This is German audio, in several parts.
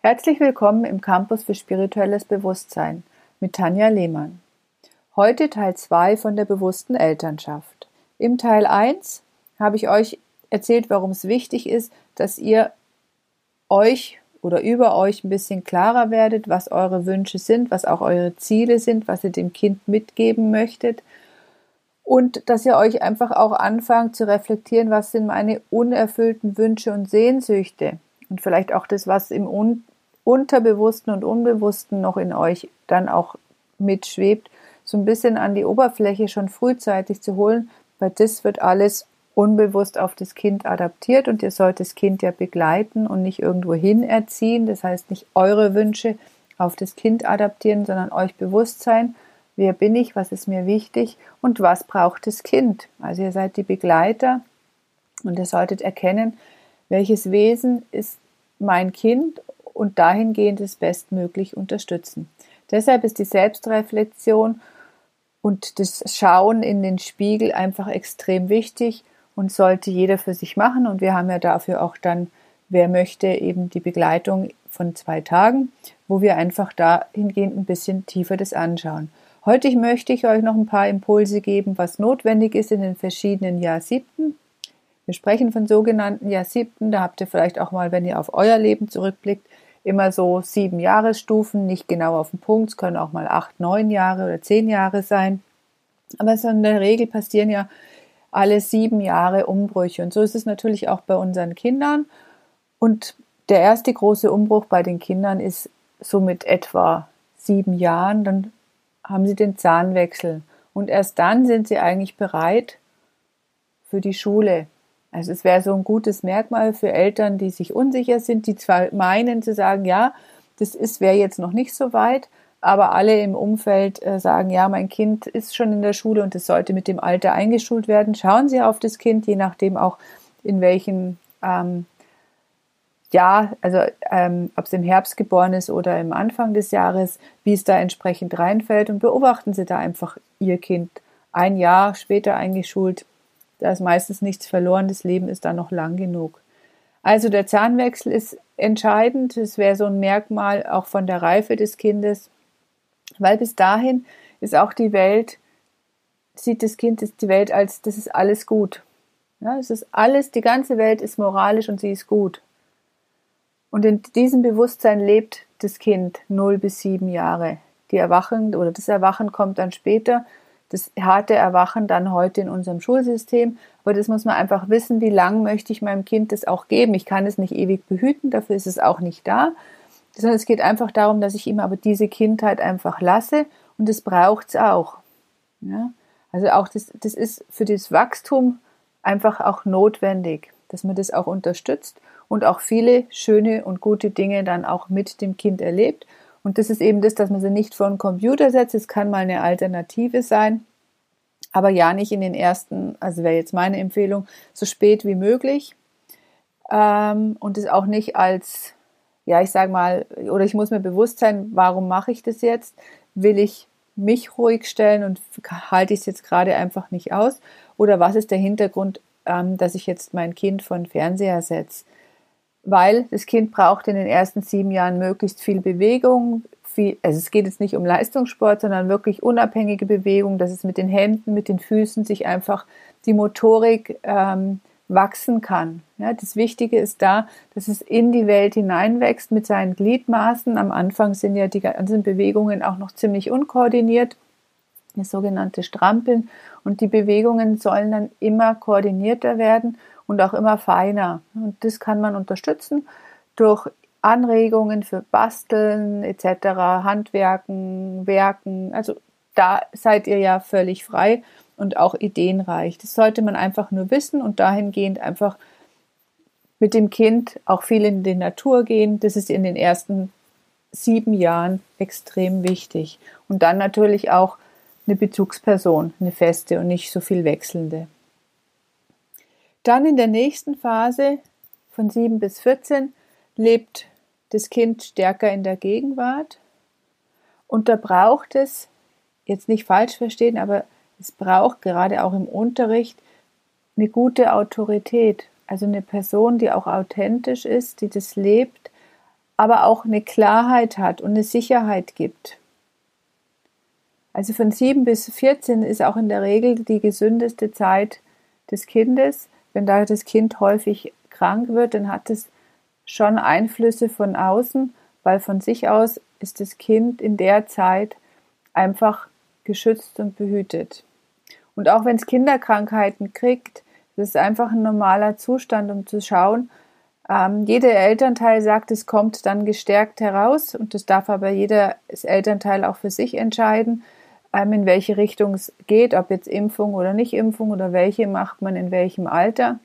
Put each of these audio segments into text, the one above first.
Herzlich willkommen im Campus für spirituelles Bewusstsein mit Tanja Lehmann. Heute Teil 2 von der bewussten Elternschaft. Im Teil 1 habe ich euch erzählt, warum es wichtig ist, dass ihr euch oder über euch ein bisschen klarer werdet, was eure Wünsche sind, was auch eure Ziele sind, was ihr dem Kind mitgeben möchtet und dass ihr euch einfach auch anfangt zu reflektieren, was sind meine unerfüllten Wünsche und Sehnsüchte und vielleicht auch das, was im Un Unterbewussten und Unbewussten noch in euch dann auch mitschwebt, so ein bisschen an die Oberfläche schon frühzeitig zu holen, weil das wird alles unbewusst auf das Kind adaptiert und ihr sollt das Kind ja begleiten und nicht irgendwo hin erziehen. Das heißt nicht eure Wünsche auf das Kind adaptieren, sondern euch bewusst sein, wer bin ich, was ist mir wichtig und was braucht das Kind. Also ihr seid die Begleiter und ihr solltet erkennen, welches Wesen ist mein Kind und dahingehend es bestmöglich unterstützen. Deshalb ist die Selbstreflexion und das Schauen in den Spiegel einfach extrem wichtig und sollte jeder für sich machen. Und wir haben ja dafür auch dann, wer möchte, eben die Begleitung von zwei Tagen, wo wir einfach dahingehend ein bisschen tiefer das anschauen. Heute möchte ich euch noch ein paar Impulse geben, was notwendig ist in den verschiedenen Jahrsiebten. Wir sprechen von sogenannten Jahrsiebten. Da habt ihr vielleicht auch mal, wenn ihr auf euer Leben zurückblickt, immer so sieben Jahresstufen, nicht genau auf den Punkt. Es können auch mal acht, neun Jahre oder zehn Jahre sein. Aber so in der Regel passieren ja alle sieben Jahre Umbrüche. Und so ist es natürlich auch bei unseren Kindern. Und der erste große Umbruch bei den Kindern ist so mit etwa sieben Jahren. Dann haben sie den Zahnwechsel. Und erst dann sind sie eigentlich bereit für die Schule. Also es wäre so ein gutes Merkmal für Eltern, die sich unsicher sind, die zwar meinen zu sagen, ja, das ist wäre jetzt noch nicht so weit, aber alle im Umfeld äh, sagen, ja, mein Kind ist schon in der Schule und es sollte mit dem Alter eingeschult werden. Schauen Sie auf das Kind, je nachdem auch in welchem ähm, Jahr, also ähm, ob es im Herbst geboren ist oder im Anfang des Jahres, wie es da entsprechend reinfällt und beobachten Sie da einfach Ihr Kind ein Jahr später eingeschult. Da ist meistens nichts verloren, das Leben ist da noch lang genug. Also der Zahnwechsel ist entscheidend, es wäre so ein Merkmal auch von der Reife des Kindes. Weil bis dahin ist auch die Welt, sieht das Kind die Welt als, das ist alles gut. Ja, es ist alles, die ganze Welt ist moralisch und sie ist gut. Und in diesem Bewusstsein lebt das Kind 0 bis 7 Jahre. Die Erwachen oder das Erwachen kommt dann später. Das harte Erwachen dann heute in unserem Schulsystem. Aber das muss man einfach wissen, wie lang möchte ich meinem Kind das auch geben. Ich kann es nicht ewig behüten, dafür ist es auch nicht da sondern es geht einfach darum, dass ich ihm aber diese Kindheit einfach lasse und das braucht es auch. Ja? Also auch das, das ist für das Wachstum einfach auch notwendig, dass man das auch unterstützt und auch viele schöne und gute Dinge dann auch mit dem Kind erlebt. Und das ist eben das, dass man sie nicht vor einen Computer setzt. Es kann mal eine Alternative sein, aber ja nicht in den ersten, also wäre jetzt meine Empfehlung, so spät wie möglich. Ähm, und es auch nicht als ja, ich sage mal, oder ich muss mir bewusst sein, warum mache ich das jetzt? Will ich mich ruhig stellen und halte ich es jetzt gerade einfach nicht aus? Oder was ist der Hintergrund, ähm, dass ich jetzt mein Kind von Fernseher setze? Weil das Kind braucht in den ersten sieben Jahren möglichst viel Bewegung, viel, also es geht jetzt nicht um Leistungssport, sondern wirklich unabhängige Bewegung, dass es mit den Händen, mit den Füßen sich einfach die Motorik ähm, wachsen kann. Ja, das Wichtige ist da, dass es in die Welt hineinwächst mit seinen Gliedmaßen. Am Anfang sind ja die ganzen Bewegungen auch noch ziemlich unkoordiniert, das sogenannte Strampeln. Und die Bewegungen sollen dann immer koordinierter werden und auch immer feiner. Und das kann man unterstützen durch Anregungen für Basteln etc., Handwerken, Werken. Also da seid ihr ja völlig frei und auch ideenreich. Das sollte man einfach nur wissen und dahingehend einfach mit dem Kind auch viel in die Natur gehen. Das ist in den ersten sieben Jahren extrem wichtig. Und dann natürlich auch eine Bezugsperson, eine feste und nicht so viel wechselnde. Dann in der nächsten Phase von sieben bis 14 lebt das Kind stärker in der Gegenwart. Und da braucht es, jetzt nicht falsch verstehen, aber es braucht gerade auch im Unterricht eine gute Autorität, also eine Person, die auch authentisch ist, die das lebt, aber auch eine Klarheit hat und eine Sicherheit gibt. Also von 7 bis 14 ist auch in der Regel die gesündeste Zeit des Kindes. Wenn da das Kind häufig krank wird, dann hat es schon Einflüsse von außen, weil von sich aus ist das Kind in der Zeit einfach geschützt und behütet. Und auch wenn es Kinderkrankheiten kriegt, das ist einfach ein normaler Zustand, um zu schauen. Ähm, jeder Elternteil sagt, es kommt dann gestärkt heraus und das darf aber jeder Elternteil auch für sich entscheiden, in welche Richtung es geht, ob jetzt Impfung oder nicht Impfung oder welche macht man in welchem Alter.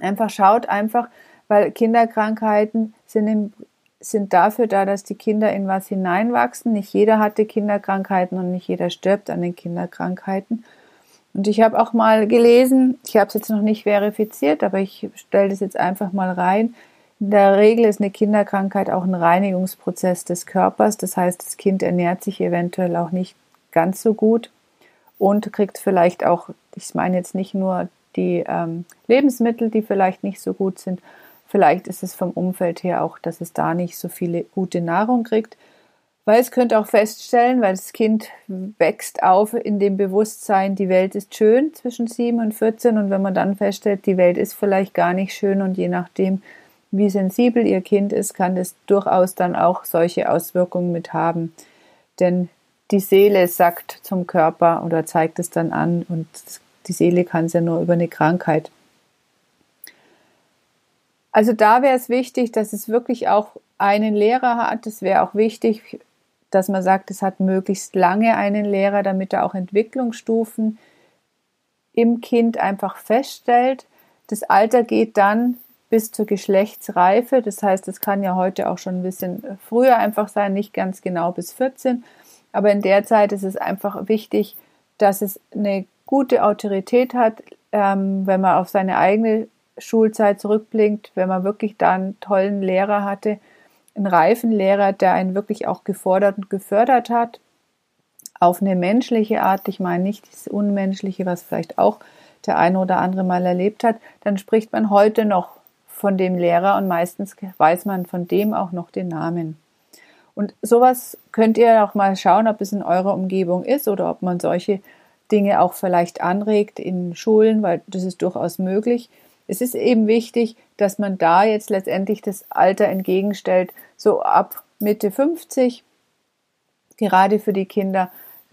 Einfach schaut einfach, weil Kinderkrankheiten sind, im, sind dafür da, dass die Kinder in was hineinwachsen. Nicht jeder hatte Kinderkrankheiten und nicht jeder stirbt an den Kinderkrankheiten. Und ich habe auch mal gelesen, ich habe es jetzt noch nicht verifiziert, aber ich stelle das jetzt einfach mal rein. In der Regel ist eine Kinderkrankheit auch ein Reinigungsprozess des Körpers. Das heißt, das Kind ernährt sich eventuell auch nicht ganz so gut und kriegt vielleicht auch, ich meine jetzt nicht nur die ähm, Lebensmittel, die vielleicht nicht so gut sind, vielleicht ist es vom Umfeld her auch, dass es da nicht so viele gute Nahrung kriegt. Weil es könnte auch feststellen, weil das Kind wächst auf in dem Bewusstsein, die Welt ist schön zwischen 7 und 14 und wenn man dann feststellt, die Welt ist vielleicht gar nicht schön und je nachdem, wie sensibel ihr Kind ist, kann es durchaus dann auch solche Auswirkungen mit haben. Denn die Seele sagt zum Körper oder zeigt es dann an und die Seele kann es ja nur über eine Krankheit. Also da wäre es wichtig, dass es wirklich auch einen Lehrer hat. Es wäre auch wichtig, dass man sagt, es hat möglichst lange einen Lehrer, damit er auch Entwicklungsstufen im Kind einfach feststellt. Das Alter geht dann bis zur Geschlechtsreife. Das heißt, es kann ja heute auch schon ein bisschen früher einfach sein, nicht ganz genau bis 14. Aber in der Zeit ist es einfach wichtig, dass es eine gute Autorität hat, ähm, wenn man auf seine eigene Schulzeit zurückblinkt, wenn man wirklich da einen tollen Lehrer hatte, einen reifen Lehrer, der einen wirklich auch gefordert und gefördert hat, auf eine menschliche Art, ich meine nicht das Unmenschliche, was vielleicht auch der eine oder andere mal erlebt hat, dann spricht man heute noch von dem Lehrer und meistens weiß man von dem auch noch den Namen. Und sowas könnt ihr auch mal schauen, ob es in eurer Umgebung ist oder ob man solche Dinge auch vielleicht anregt in Schulen, weil das ist durchaus möglich. Es ist eben wichtig, dass man da jetzt letztendlich das Alter entgegenstellt, so ab Mitte 50, gerade für die Kinder.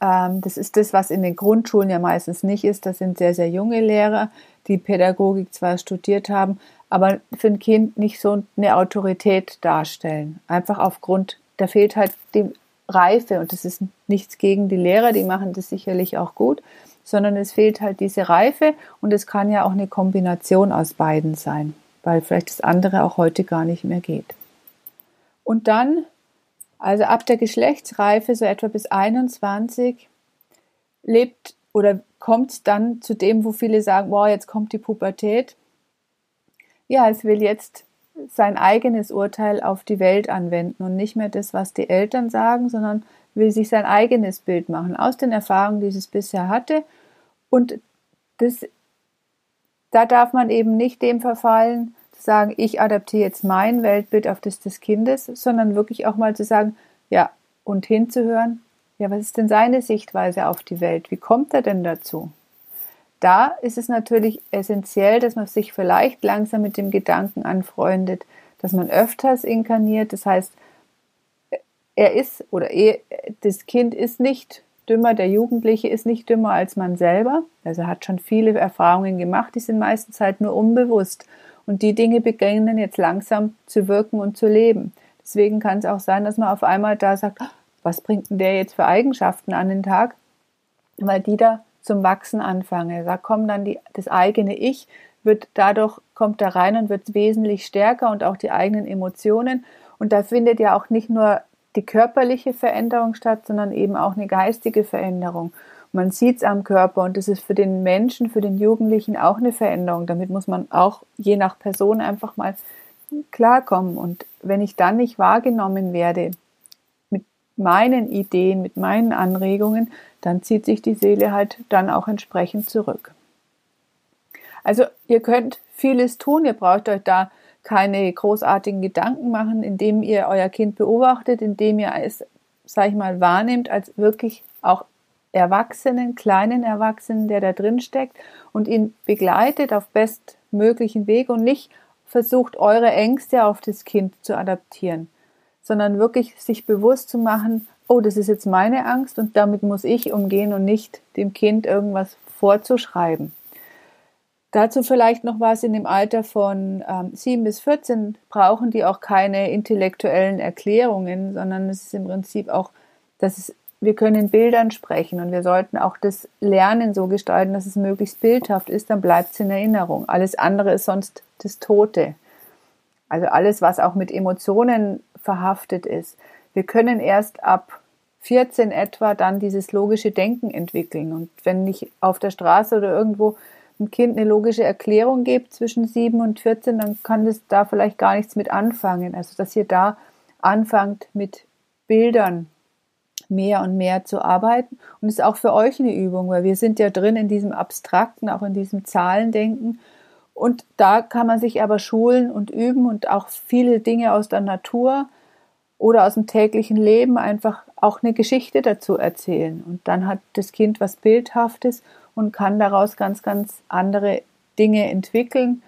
Ähm, das ist das, was in den Grundschulen ja meistens nicht ist. Das sind sehr, sehr junge Lehrer, die Pädagogik zwar studiert haben, aber für ein Kind nicht so eine Autorität darstellen. Einfach aufgrund da fehlt halt die Reife und das ist nichts gegen die Lehrer, die machen das sicherlich auch gut, sondern es fehlt halt diese Reife und es kann ja auch eine Kombination aus beiden sein, weil vielleicht das andere auch heute gar nicht mehr geht. Und dann, also ab der Geschlechtsreife, so etwa bis 21, lebt oder kommt dann zu dem, wo viele sagen, wow, jetzt kommt die Pubertät. Ja, es will jetzt sein eigenes Urteil auf die Welt anwenden und nicht mehr das, was die Eltern sagen, sondern will sich sein eigenes Bild machen aus den Erfahrungen, die es bisher hatte. Und das, da darf man eben nicht dem verfallen, zu sagen, ich adaptiere jetzt mein Weltbild auf das des Kindes, sondern wirklich auch mal zu sagen, ja, und hinzuhören, ja, was ist denn seine Sichtweise auf die Welt? Wie kommt er denn dazu? Da ist es natürlich essentiell, dass man sich vielleicht langsam mit dem Gedanken anfreundet, dass man öfters inkarniert. Das heißt, er ist oder er, das Kind ist nicht dümmer, der Jugendliche ist nicht dümmer als man selber. Also hat schon viele Erfahrungen gemacht, die sind meistens halt nur unbewusst. Und die Dinge beginnen jetzt langsam zu wirken und zu leben. Deswegen kann es auch sein, dass man auf einmal da sagt, was bringt denn der jetzt für Eigenschaften an den Tag? Weil die da zum Wachsen anfange. Da kommt dann die, das eigene Ich, wird dadurch, kommt da rein und wird wesentlich stärker und auch die eigenen Emotionen. Und da findet ja auch nicht nur die körperliche Veränderung statt, sondern eben auch eine geistige Veränderung. Man sieht es am Körper und das ist für den Menschen, für den Jugendlichen auch eine Veränderung. Damit muss man auch je nach Person einfach mal klarkommen. Und wenn ich dann nicht wahrgenommen werde, meinen Ideen, mit meinen Anregungen, dann zieht sich die Seele halt dann auch entsprechend zurück. Also ihr könnt vieles tun, ihr braucht euch da keine großartigen Gedanken machen, indem ihr euer Kind beobachtet, indem ihr es, sag ich mal, wahrnehmt als wirklich auch Erwachsenen, kleinen Erwachsenen, der da drin steckt und ihn begleitet auf bestmöglichen Weg und nicht versucht, eure Ängste auf das Kind zu adaptieren, sondern wirklich sich bewusst zu machen, oh, das ist jetzt meine Angst und damit muss ich umgehen und nicht dem Kind irgendwas vorzuschreiben. Dazu vielleicht noch was in dem Alter von ähm, 7 bis 14 brauchen die auch keine intellektuellen Erklärungen, sondern es ist im Prinzip auch, dass es, wir können in Bildern sprechen und wir sollten auch das Lernen so gestalten, dass es möglichst bildhaft ist, dann bleibt es in Erinnerung. Alles andere ist sonst das Tote. Also alles, was auch mit Emotionen verhaftet ist. Wir können erst ab 14 etwa dann dieses logische Denken entwickeln. Und wenn ich auf der Straße oder irgendwo ein Kind eine logische Erklärung gibt zwischen 7 und 14, dann kann das da vielleicht gar nichts mit anfangen. Also, dass ihr da anfangt mit Bildern mehr und mehr zu arbeiten. Und ist auch für euch eine Übung, weil wir sind ja drin in diesem Abstrakten, auch in diesem Zahlendenken. Und da kann man sich aber schulen und üben und auch viele Dinge aus der Natur oder aus dem täglichen Leben einfach auch eine Geschichte dazu erzählen. Und dann hat das Kind was Bildhaftes und kann daraus ganz, ganz andere Dinge entwickeln.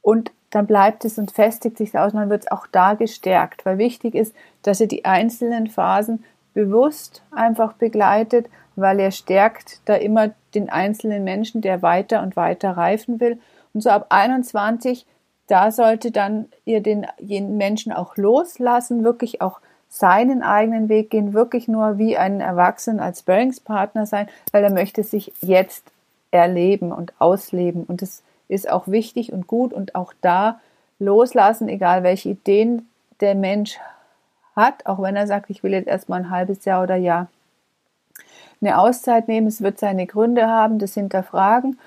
Und dann bleibt es und festigt sich aus und dann wird es auch da gestärkt. Weil wichtig ist, dass ihr die einzelnen Phasen bewusst einfach begleitet, weil er stärkt da immer den einzelnen Menschen, der weiter und weiter reifen will. Und so ab 21, da sollte dann ihr den jenen Menschen auch loslassen, wirklich auch seinen eigenen Weg gehen, wirklich nur wie ein Erwachsener als Bearingspartner sein, weil er möchte sich jetzt erleben und ausleben. Und es ist auch wichtig und gut und auch da loslassen, egal welche Ideen der Mensch hat, auch wenn er sagt, ich will jetzt erstmal ein halbes Jahr oder Jahr eine Auszeit nehmen. Es wird seine Gründe haben, das hinterfragen,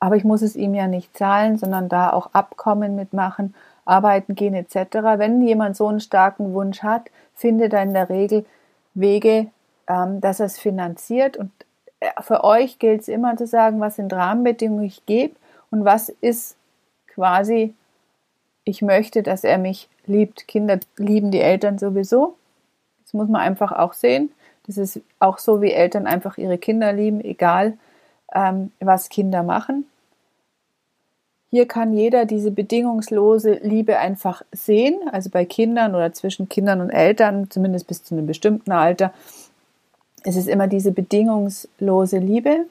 aber ich muss es ihm ja nicht zahlen, sondern da auch Abkommen mitmachen, arbeiten gehen etc. Wenn jemand so einen starken Wunsch hat, findet er in der Regel Wege, ähm, dass er es finanziert und für euch gilt es immer zu sagen, was sind Rahmenbedingungen ich gebe und was ist quasi, ich möchte, dass er mich liebt. Kinder lieben die Eltern sowieso. Das muss man einfach auch sehen. Das ist auch so, wie Eltern einfach ihre Kinder lieben, egal ähm, was Kinder machen. Hier kann jeder diese bedingungslose Liebe einfach sehen, also bei Kindern oder zwischen Kindern und Eltern, zumindest bis zu einem bestimmten Alter, es ist immer diese bedingungslose Liebe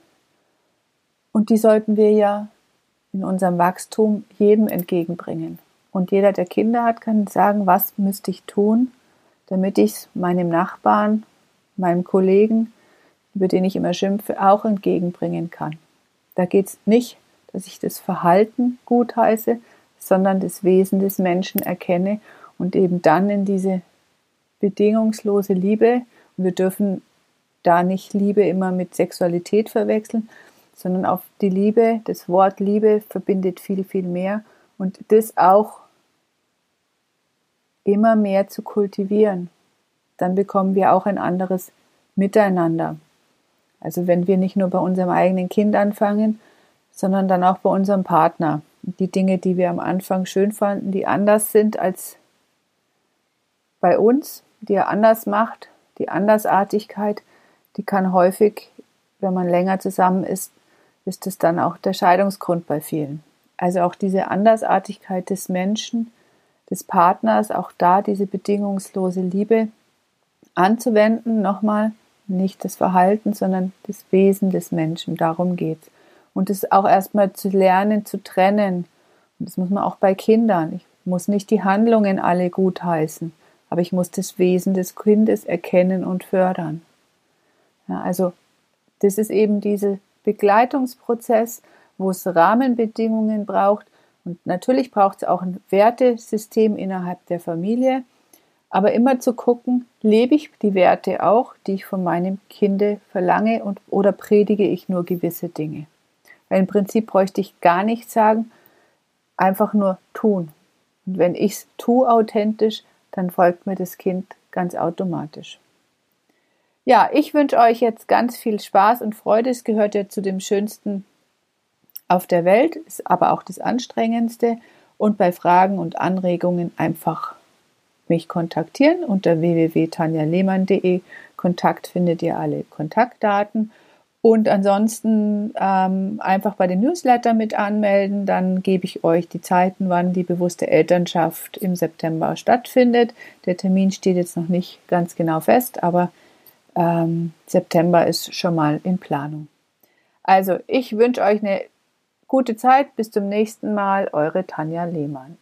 und die sollten wir ja in unserem Wachstum jedem entgegenbringen. Und jeder, der Kinder hat, kann sagen, was müsste ich tun, damit ich es meinem Nachbarn, meinem Kollegen, über den ich immer schimpfe, auch entgegenbringen kann. Da geht es nicht, dass ich das Verhalten gutheiße, sondern das Wesen des Menschen erkenne und eben dann in diese bedingungslose Liebe. Und wir dürfen da nicht Liebe immer mit Sexualität verwechseln, sondern auf die Liebe, das Wort Liebe verbindet viel, viel mehr und das auch immer mehr zu kultivieren. Dann bekommen wir auch ein anderes Miteinander. Also wenn wir nicht nur bei unserem eigenen Kind anfangen, sondern dann auch bei unserem Partner. Die Dinge, die wir am Anfang schön fanden, die anders sind als bei uns, die er anders macht, die Andersartigkeit, die kann häufig, wenn man länger zusammen ist, ist es dann auch der Scheidungsgrund bei vielen. Also auch diese Andersartigkeit des Menschen, des Partners, auch da diese bedingungslose Liebe anzuwenden, nochmal nicht das Verhalten, sondern das Wesen des Menschen, darum geht's. Und es auch erstmal zu lernen, zu trennen. Und das muss man auch bei Kindern. Ich muss nicht die Handlungen alle gutheißen, aber ich muss das Wesen des Kindes erkennen und fördern. Ja, also das ist eben dieser Begleitungsprozess, wo es Rahmenbedingungen braucht. Und natürlich braucht es auch ein Wertesystem innerhalb der Familie. Aber immer zu gucken, lebe ich die Werte auch, die ich von meinem Kinde verlange und, oder predige ich nur gewisse Dinge. Weil im Prinzip bräuchte ich gar nichts sagen, einfach nur tun. Und wenn ich es tue authentisch, dann folgt mir das Kind ganz automatisch. Ja, ich wünsche euch jetzt ganz viel Spaß und Freude. Es gehört ja zu dem Schönsten auf der Welt, ist aber auch das Anstrengendste. und bei Fragen und Anregungen einfach mich kontaktieren unter www.tanjalehmann.de. Kontakt findet ihr alle Kontaktdaten. Und ansonsten ähm, einfach bei den Newsletter mit anmelden, dann gebe ich euch die Zeiten, wann die bewusste Elternschaft im September stattfindet. Der Termin steht jetzt noch nicht ganz genau fest, aber ähm, September ist schon mal in Planung. Also, ich wünsche euch eine gute Zeit. Bis zum nächsten Mal. Eure Tanja Lehmann.